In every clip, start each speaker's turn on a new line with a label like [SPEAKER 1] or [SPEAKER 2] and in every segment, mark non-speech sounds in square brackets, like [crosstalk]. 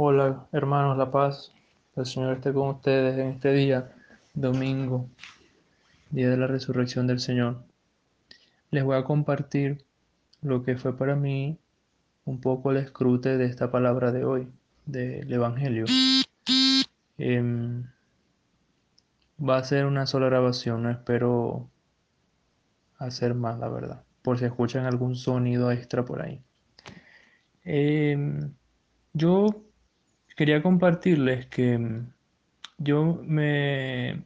[SPEAKER 1] Hola hermanos, la paz, el Señor esté con ustedes en este día, domingo, día de la resurrección del Señor. Les voy a compartir lo que fue para mí un poco el escrute de esta palabra de hoy, del Evangelio. Em, va a ser una sola grabación, no espero hacer más, la verdad, por si escuchan algún sonido extra por ahí. Em, yo quería compartirles que mm, yo me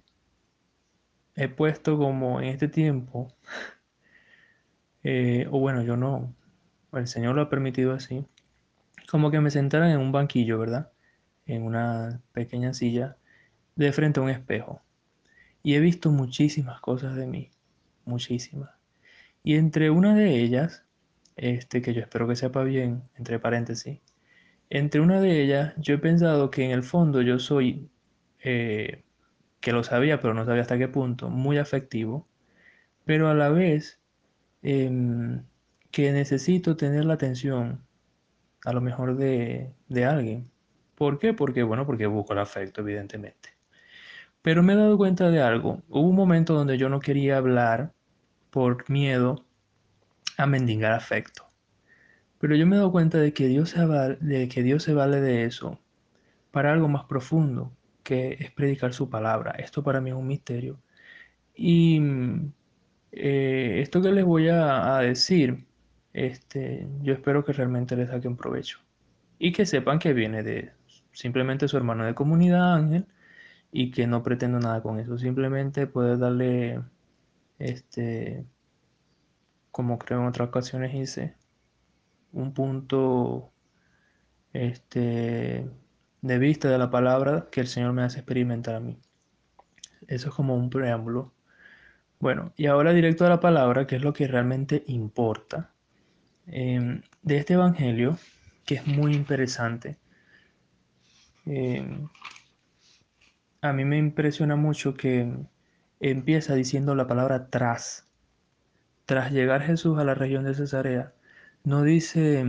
[SPEAKER 1] he puesto como en este tiempo, [laughs] eh, o bueno, yo no, el Señor lo ha permitido así, como que me sentara en un banquillo, ¿verdad? En una pequeña silla, de frente a un espejo. Y he visto muchísimas cosas de mí, muchísimas. Y entre una de ellas, este que yo espero que sepa bien, entre paréntesis, entre una de ellas, yo he pensado que en el fondo yo soy, eh, que lo sabía, pero no sabía hasta qué punto, muy afectivo, pero a la vez em, que necesito tener la atención, a lo mejor de, de alguien. ¿Por qué? Porque, bueno, porque busco el afecto, evidentemente. Pero me he dado cuenta de algo. Hubo un momento donde yo no quería hablar por miedo a mendigar afecto. Pero yo me he dado cuenta de que Dios se vale, de, que Dios se vale de eso para algo más profundo, que es predicar su palabra. Esto para mí es un misterio. Y eh, esto que les voy a, decir, este, yo espero que realmente les saquen provecho. Y que sepan que viene de simplemente su hermano de comunidad, Ángel, y que no pretendo nada con eso. Simplemente puede darle, este, como creo en otras ocasiones hice, un punto este, de vista de la palabra que el Señor me hace experimentar a mí. Eso es como un preámbulo. Bueno, y ahora directo a la palabra, que es lo que realmente importa. Em, de este Evangelio, que es muy interesante. Em, a mí me impresiona mucho que empieza diciendo la palabra tras. Tras llegar Jesús a la región de Cesarea, no dice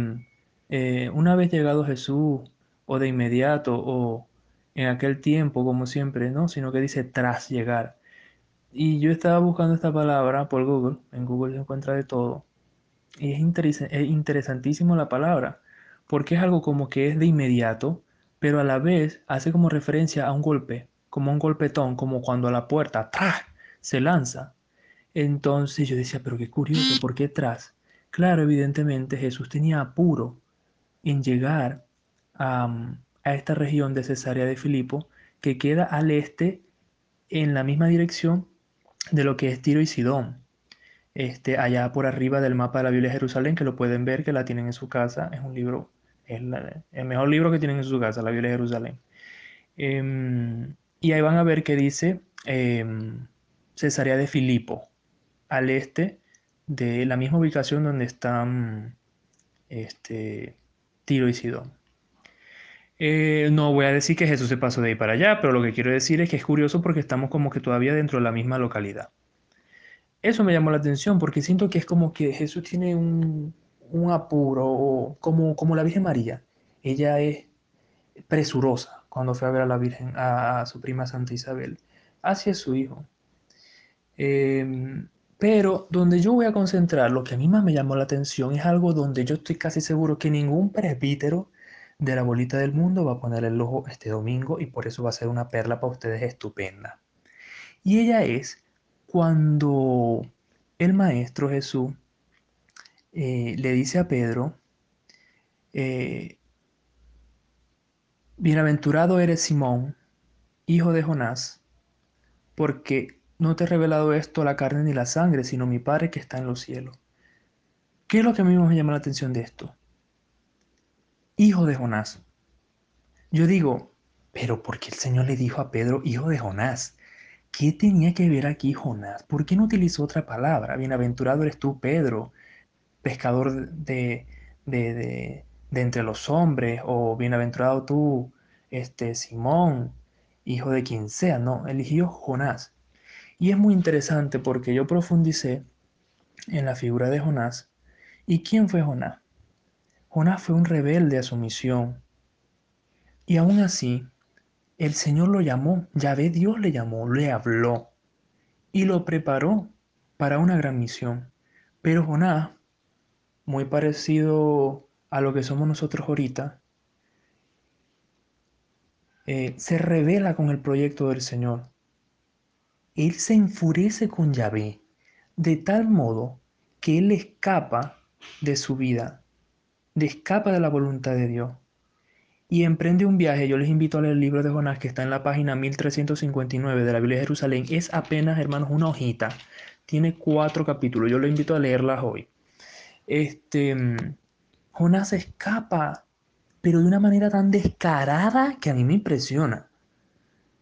[SPEAKER 1] eh, una vez llegado Jesús o de inmediato o en aquel tiempo como siempre, no, sino que dice tras llegar. Y yo estaba buscando esta palabra por Google, en Google se encuentra de todo, y es, es interesantísimo la palabra, porque es algo como que es de inmediato, pero a la vez hace como referencia a un golpe, como un golpetón, como cuando a la puerta ¡tras! se lanza. Entonces yo decía, pero qué curioso, ¿por qué tras? Claro, evidentemente Jesús tenía apuro en llegar a, esta región de Cesarea de Filipo, que queda al este en la misma dirección de lo que es Tiro y Sidón. Este, allá por arriba del mapa de la Biblia de Jerusalén, que lo pueden ver, que la tienen en su casa, es un libro, es el mejor libro que tienen en su casa, la Biblia de Jerusalén. Em, y ahí van a ver que dice em, Cesarea de Filipo, al este de la misma ubicación donde están este, Tiro y Sidón. Eh, no voy a decir que Jesús se pasó de ahí para allá, pero lo que quiero decir es que es curioso porque estamos como que todavía dentro de la misma localidad. Eso me llamó la atención porque siento que es como que Jesús tiene un, apuro, como, como la Virgen María. Ella es presurosa cuando fue a ver a la Virgen, a, su prima Santa Isabel. Hacia su hijo. Eh, pero donde yo voy a concentrar, lo que a mí más me llamó la atención es algo donde yo estoy casi seguro que ningún presbítero de la bolita del mundo va a poner el ojo este domingo y por eso va a ser una perla para ustedes estupenda. Y ella es cuando el Maestro Jesús eh, le dice a Pedro, eh, Bienaventurado eres Simón, hijo de Jonás, porque no te he revelado esto la carne ni la sangre, sino mi Padre que está en los cielos. ¿Qué es lo que a mí me llama la atención de esto? Hijo de Jonás. Yo digo, pero ¿por qué el Señor le dijo a Pedro hijo de Jonás? ¿Qué tenía que ver aquí Jonás? ¿Por qué no utilizó otra palabra? Bienaventurado eres tú, Pedro, pescador de, de, de, de entre los hombres, o bienaventurado tú, este, Simón, hijo de quien sea. No, eligió Jonás. Y es muy interesante porque yo profundicé en la figura de Jonás. ¿Y quién fue Jonás? Jonás fue un rebelde a su misión. Y aún así, el Señor lo llamó, Yahvé Dios le llamó, le habló y lo preparó para una gran misión. Pero Jonás, muy parecido a lo que somos nosotros ahorita, eh, se revela con el proyecto del Señor. Él se enfurece con Yahvé de tal modo que él escapa de su vida, de escapa de la voluntad de Dios y emprende un viaje. Yo les invito a leer el libro de Jonás que está en la página 1359 de la Biblia de Jerusalén. Es apenas, hermanos, una hojita. Tiene cuatro capítulos. Yo les invito a leerlas hoy. Este, Jonás escapa, pero de una manera tan descarada que a mí me impresiona.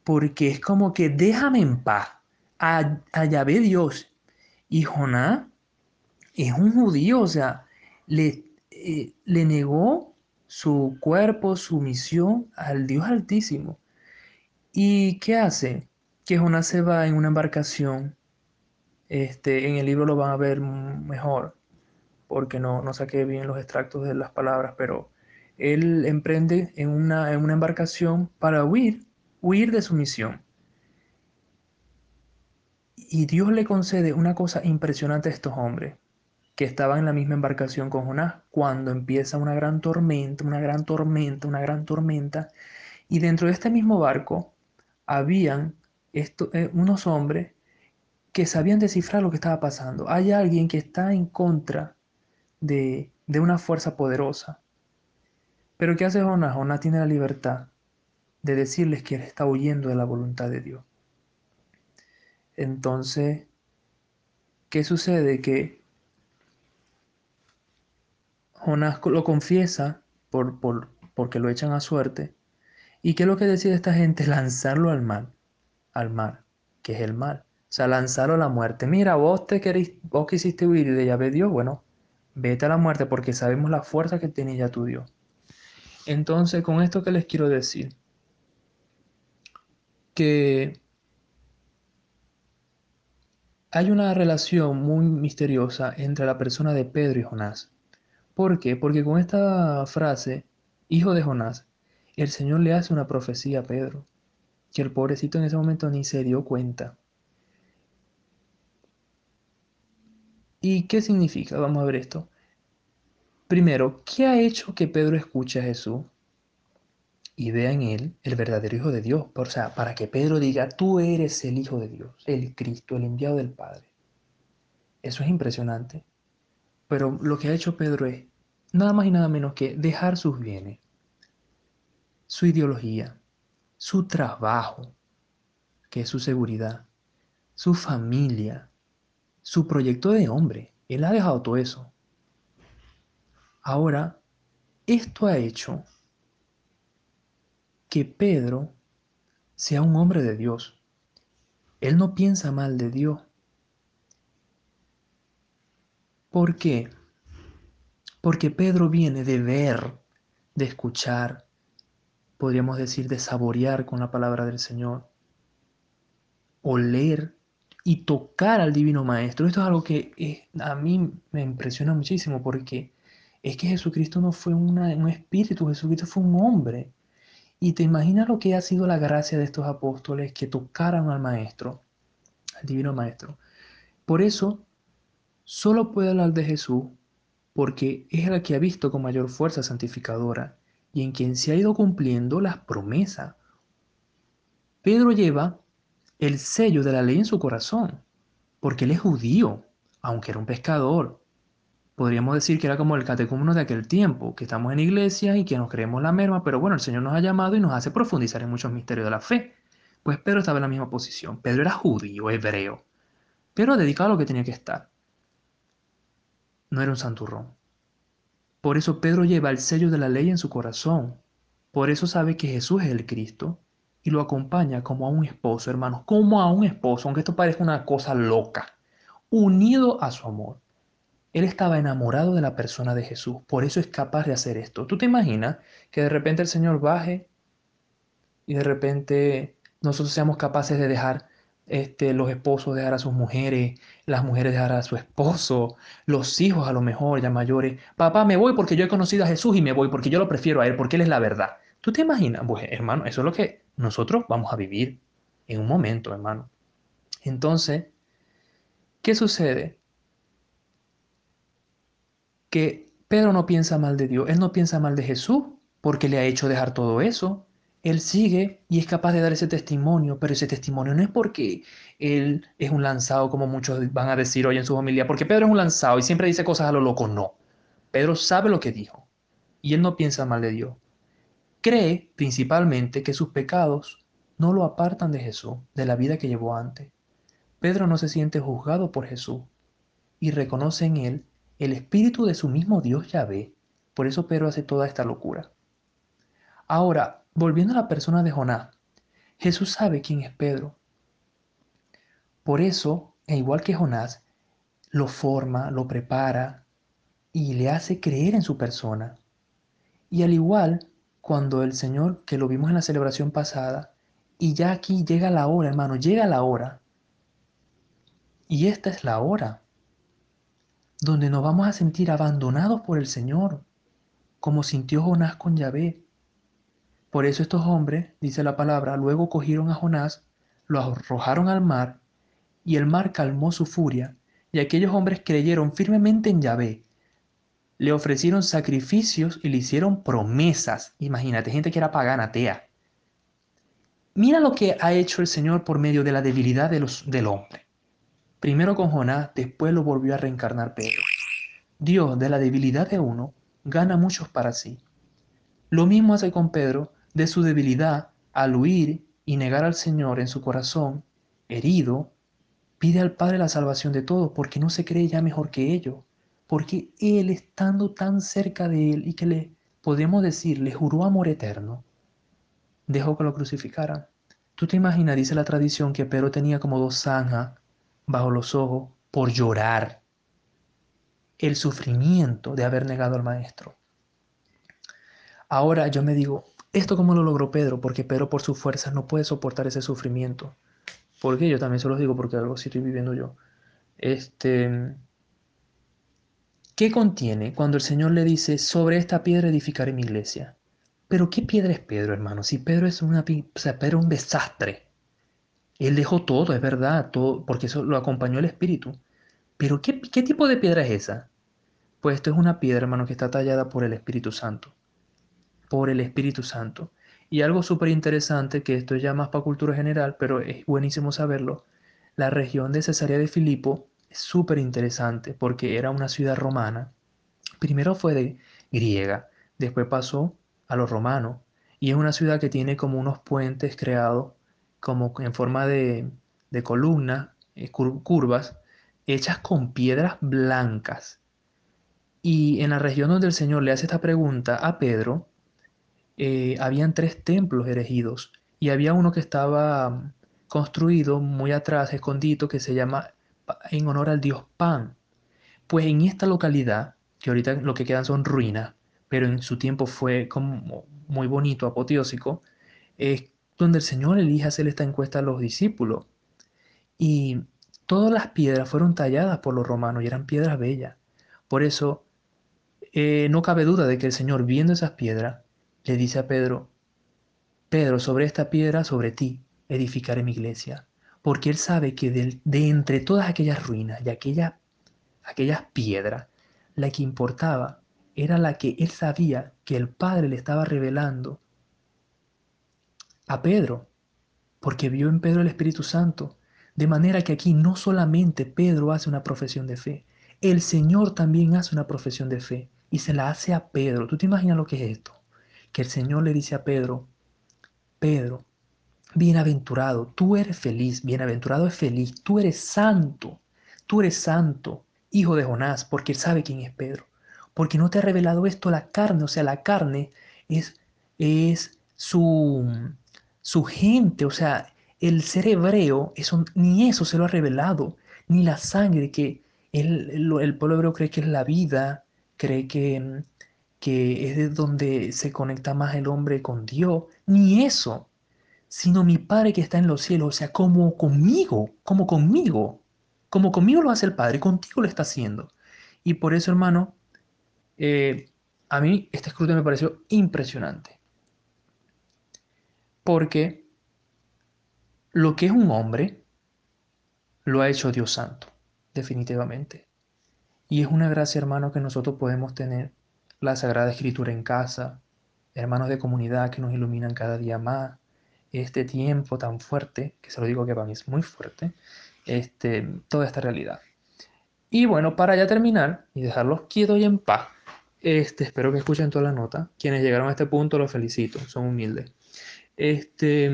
[SPEAKER 1] Porque es como que déjame en paz. Allá ve Dios. Y Jonás es un judío, o sea, le, eh, le negó su cuerpo, su misión al Dios Altísimo. ¿Y qué hace? Que Jonás se va en una embarcación. Este, en el libro lo van a ver mejor, porque no, no saqué bien los extractos de las palabras, pero él emprende en una, en una embarcación para huir, huir de su misión. Y Dios le concede una cosa impresionante a estos hombres que estaban en la misma embarcación con Jonás, cuando empieza una gran tormenta, una gran tormenta, una gran tormenta, y dentro de este mismo barco habían eh, unos hombres que sabían descifrar lo que estaba pasando. Hay alguien que está en contra de, de una fuerza poderosa. Pero ¿qué hace Jonás? Jonás tiene la libertad de decirles que él está huyendo de la voluntad de Dios. Entonces, ¿qué sucede? Que Jonás lo confiesa por, por, porque lo echan a suerte. ¿Y qué es lo que decide esta gente? [laughs] Lanzarlo al mar, al mar, que es el mal. O sea, lanzarlo a la muerte. Mira, vos te querís, vos quisiste huir de llave Dios, bueno, vete a la muerte porque sabemos la fuerza que tiene ya tu Dios. Entonces, con esto que les quiero decir, que hay una relación muy misteriosa entre la persona de Pedro y Jonás. ¿Por qué? Porque con esta frase, hijo de Jonás, el Señor le hace una profecía a Pedro, que el pobrecito en ese momento ni se dio cuenta. ¿Y qué significa? Vamos a ver esto. Primero, ¿qué ha hecho que Pedro escuche a Jesús y vea en él el verdadero Hijo de Dios? O sea, para que Pedro diga, tú eres el Hijo de Dios, el Cristo, el enviado del Padre. Eso es impresionante. Pero lo que ha hecho Pedro es nada más y nada menos que dejar sus bienes, su ideología, su trabajo, que es su seguridad, su familia, su proyecto de hombre. Él ha dejado todo eso. Ahora, esto ha hecho que Pedro sea un hombre de Dios. Él no piensa mal de Dios. ¿Por qué? Porque Pedro viene de ver, de escuchar, podríamos decir de saborear con la palabra del Señor, oler y tocar al Divino Maestro. Esto es algo que a mí me impresiona muchísimo porque es que Jesucristo no fue un espíritu, Jesucristo fue un hombre. Y te imaginas lo que ha sido la gracia de estos apóstoles que tocaran al Maestro, al Divino Maestro. Por eso solo puede hablar de Jesús porque es el que ha visto con mayor fuerza santificadora y en quien se ha ido cumpliendo las promesas. Pedro lleva el sello de la ley en su corazón, porque él es judío, aunque era un pescador. Podríamos decir que era como el catecúmeno de aquel tiempo, que estamos en iglesia y que nos creemos la merma, pero bueno, el Señor nos ha llamado y nos hace profundizar en muchos misterios de la fe. Pues Pedro estaba en la misma posición. Pedro era judío, hebreo, pero dedicado a lo que tenía que estar no era un santurrón. Por eso Pedro lleva el sello de la ley en su corazón. Por eso sabe que Jesús es el Cristo y lo acompaña como a un esposo, hermanos, como a un esposo, aunque esto parezca una cosa loca, unido a su amor. Él estaba enamorado de la persona de Jesús, por eso es capaz de hacer esto. ¿Tú te imaginas que de repente el Señor baje y de repente nosotros seamos capaces de dejar este, los esposos dejar a sus mujeres, las mujeres dejar a su esposo, los hijos a lo mejor ya mayores. Papá, me voy porque yo he conocido a Jesús y me voy porque yo lo prefiero a Él, porque Él es la verdad. ¿Tú te imaginas? Pues hermano, eso es lo que nosotros vamos a vivir en un momento, hermano. Entonces, ¿qué sucede? Que Pedro no piensa mal de Dios, él no piensa mal de Jesús porque le ha hecho dejar todo eso. Él sigue y es capaz de dar ese testimonio, pero ese testimonio no es porque él es un lanzado, como muchos van a decir hoy en su familia, porque Pedro es un lanzado y siempre dice cosas a lo loco. No. Pedro sabe lo que dijo y él no piensa mal de Dios. Cree principalmente que sus pecados no lo apartan de Jesús, de la vida que llevó antes. Pedro no se siente juzgado por Jesús y reconoce en él el espíritu de su mismo Dios Yahvé. Por eso Pedro hace toda esta locura. Ahora, volviendo a la persona de Jonás, Jesús sabe quién es Pedro. Por eso, e igual que Jonás, lo forma, lo prepara y le hace creer en su persona. Y al igual, cuando el Señor, que lo vimos en la celebración pasada, y ya aquí llega la hora, hermano, llega la hora. Y esta es la hora donde nos vamos a sentir abandonados por el Señor, como sintió Jonás con Yahvé. Por eso estos hombres, dice la palabra, luego cogieron a Jonás, lo arrojaron al mar, y el mar calmó su furia, y aquellos hombres creyeron firmemente en Yahvé. Le ofrecieron sacrificios y le hicieron promesas. Imagínate, gente que era pagana, atea. Mira lo que ha hecho el Señor por medio de la debilidad de los, del hombre. Primero con Jonás, después lo volvió a reencarnar Pedro. Dios, de la debilidad de uno, gana muchos para sí. Lo mismo hace con Pedro, de su debilidad, al huir y negar al Señor en su corazón, herido, pide al Padre la salvación de todos porque no se cree ya mejor que ellos, porque Él, estando tan cerca de Él y que le podemos decir, le juró amor eterno, dejó que lo crucificaran. Tú te imaginas, dice la tradición, que Pedro tenía como dos zanjas bajo los ojos por llorar el sufrimiento de haber negado al maestro. Ahora yo me digo, ¿esto cómo lo logró Pedro? Porque Pedro por sus fuerzas no puede soportar ese sufrimiento. Porque yo también se los digo porque algo sí estoy viviendo yo. Este, ¿Qué contiene cuando el Señor le dice, sobre esta piedra edificaré mi iglesia? Pero ¿qué piedra es Pedro, hermano? Si Pedro es una, o sea, Pedro es un desastre. Él dejó todo, es verdad, todo, porque eso lo acompañó el Espíritu. Pero ¿qué, ¿qué tipo de piedra es esa? Pues esto es una piedra, hermano, que está tallada por el Espíritu Santo. Por el Espíritu Santo. Y algo súper interesante, que esto es ya más para cultura general, pero es buenísimo saberlo. La región de Cesarea de Filipo es súper interesante porque era una ciudad romana. Primero fue de griega, después pasó a los romanos. Y es una ciudad que tiene como unos puentes creados como en forma de, de columnas, eh, curvas, hechas con piedras blancas. Y en la región donde el Señor le hace esta pregunta a Pedro, eh, habían tres templos erigidos y había uno que estaba construido muy atrás, escondido, que se llama en honor al dios Pan. Pues en esta localidad, que ahorita lo que quedan son ruinas, pero en su tiempo fue como muy bonito, apoteósico, es donde el Señor elige hacer esta encuesta a los discípulos. Y todas las piedras fueron talladas por los romanos y eran piedras bellas. Por eso eh, no cabe duda de que el Señor, viendo esas piedras, le dice a Pedro, Pedro, sobre esta piedra, sobre ti, edificaré mi iglesia. Porque él sabe que de, de entre todas aquellas ruinas y aquellas, aquellas piedras, la que importaba era la que él sabía que el Padre le estaba revelando a Pedro, porque vio en Pedro el Espíritu Santo. De manera que aquí no solamente Pedro hace una profesión de fe, el Señor también hace una profesión de fe y se la hace a Pedro. ¿Tú te imaginas lo que es esto? Que el Señor le dice a Pedro, Pedro, bienaventurado, tú eres feliz, bienaventurado es feliz, tú eres santo, tú eres santo, hijo de Jonás, porque él sabe quién es Pedro porque no te ha revelado esto la carne, o sea, la carne es, es su, su gente, o sea, el ser hebreo, eso, ni eso se lo ha revelado, ni la sangre que el, el, pueblo hebreo cree que es la vida, cree que, que es de donde se conecta más el hombre con Dios, ni eso, sino mi Padre que está en los cielos, o sea, como conmigo, como conmigo, como conmigo lo hace el Padre, contigo lo está haciendo. Y por eso, hermano, eh, a mí este escrutinio me pareció impresionante. Porque lo que es un hombre lo ha hecho Dios Santo, definitivamente. Y es una gracia, hermano, que nosotros podemos tener la Sagrada Escritura en casa, hermanos de comunidad que nos iluminan cada día más, este tiempo tan fuerte, que se lo digo que para mí es muy fuerte, este, toda esta realidad. Y bueno, para ya terminar y dejarlos quietos y en paz, este, espero que escuchen toda la nota. Quienes llegaron a este punto los felicito, son humildes. Este,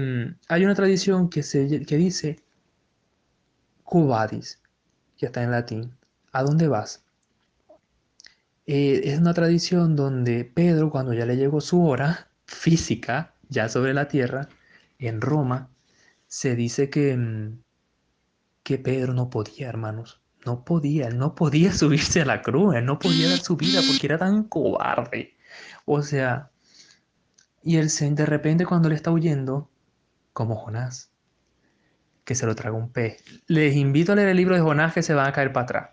[SPEAKER 1] hay una tradición que, se, que dice Cubadis, que está en latín. ¿A dónde vas? Eh, es una tradición donde Pedro, cuando ya le llegó su hora física, ya sobre la tierra, en Roma, se dice que, mm, que Pedro no podía, hermanos. No podía, no podía [laughs] subirse a la cruz, no podía dar su vida porque era tan cobarde. O sea, y él de repente cuando le está huyendo, como Jonás, que se lo traga un pez. Les invito a leer el libro de Jonás que se van a caer para atrás.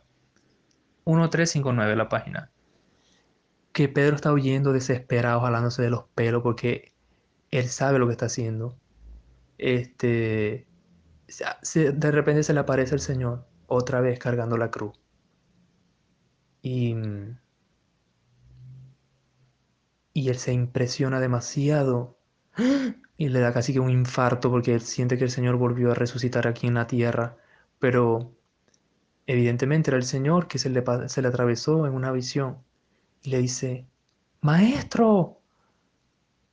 [SPEAKER 1] 1359 la página. Que Pedro está huyendo desesperado, jalándose de los pelos porque él sabe lo que está haciendo. Este, de repente se le aparece el Señor otra vez cargando la cruz. Y, y él se impresiona demasiado [gasps] y le da casi que un infarto porque él siente que el Señor volvió a resucitar aquí en la tierra. Pero evidentemente era el Señor que se le, se le atravesó en una visión y le dice, Maestro,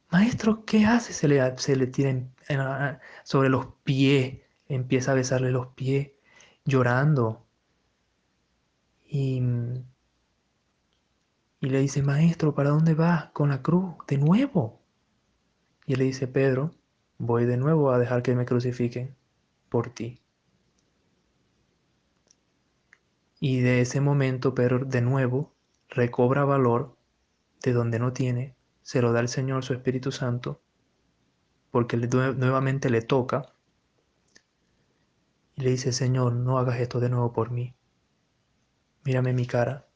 [SPEAKER 1] Maestro, ¿qué hace? Se le, se le tira sobre los pies, empieza a besarle los pies llorando. Y, y le dice, maestro, ¿para dónde vas? Con la cruz, de nuevo. Y él le dice, Pedro, voy de nuevo a dejar que me crucifiquen por ti. Y de ese momento Pedro de nuevo recobra valor de donde no tiene, se lo da el Señor su Espíritu Santo, porque nuevamente le toca y le dice, Señor, no hagas esto de nuevo por mí. Mírame mi cara,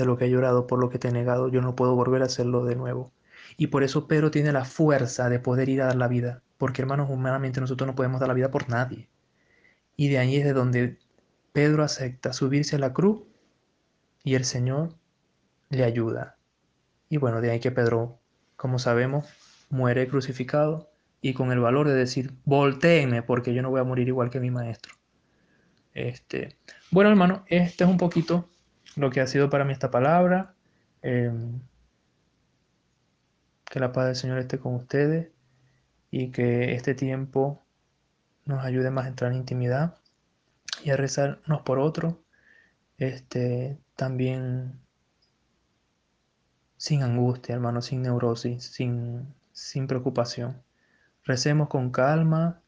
[SPEAKER 1] de lo que he llorado, por lo que te he negado, yo no puedo volver a hacerlo de nuevo. Y por eso Pedro tiene la fuerza de poder ir a dar la vida, porque hermanos, humanamente nosotros no podemos dar la vida por nadie. Y de ahí es de donde Pedro acepta subirse a la cruz y el Señor le ayuda. Y bueno, de ahí que Pedro, como sabemos, muere crucificado y con el valor de decir, volteenme porque yo no voy a morir igual que mi maestro. Este, bueno, hermano, este es un poquito lo que ha sido para mí esta palabra. Em, que la paz del Señor esté con ustedes y que este tiempo nos ayude más a entrar en intimidad y a rezar unos por otros. Este, también sin angustia, hermano, sin neurosis, sin, sin preocupación. Recemos con calma,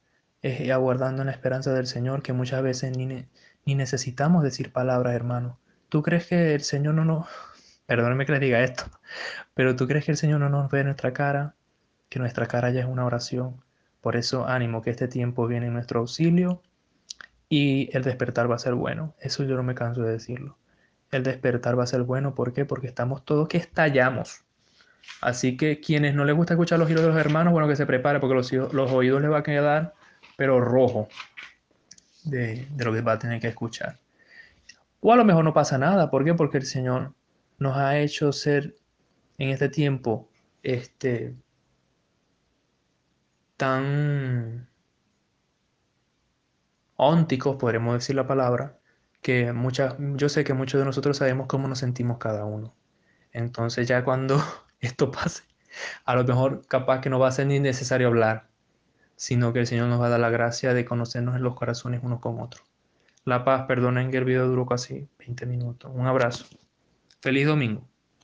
[SPEAKER 1] eh, aguardando en la esperanza del Señor, que muchas veces ni, ni necesitamos decir palabras, hermano. ¿Tú crees que el Señor no nos... Perdóneme que le diga esto, pero ¿tú crees que el Señor no nos ve nuestra cara? Que nuestra cara ya es una oración. Por eso ánimo que este tiempo viene en nuestro auxilio y el despertar va a ser bueno. Eso yo no me canso de decirlo. El despertar va a ser bueno, ¿por qué? Porque estamos todos que estallamos. Así que quienes no les gusta escuchar los giros de los hermanos, bueno, que se prepare porque los, oídos les va a quedar, pero rojo de, de, lo que va a tener que escuchar. O a lo mejor no pasa nada. ¿Por qué? Porque el Señor nos ha hecho ser en este tiempo este, tan ónticos, podremos decir la palabra, que muchas, yo sé que muchos de nosotros sabemos cómo nos sentimos cada uno. Entonces ya cuando [laughs] esto pase. A lo mejor capaz que no va a ser ni necesario hablar, sino que el Señor nos va a dar la gracia de conocernos en los corazones unos con otros. La paz, perdonen que el video duró casi 20 minutos. Un abrazo. Feliz domingo.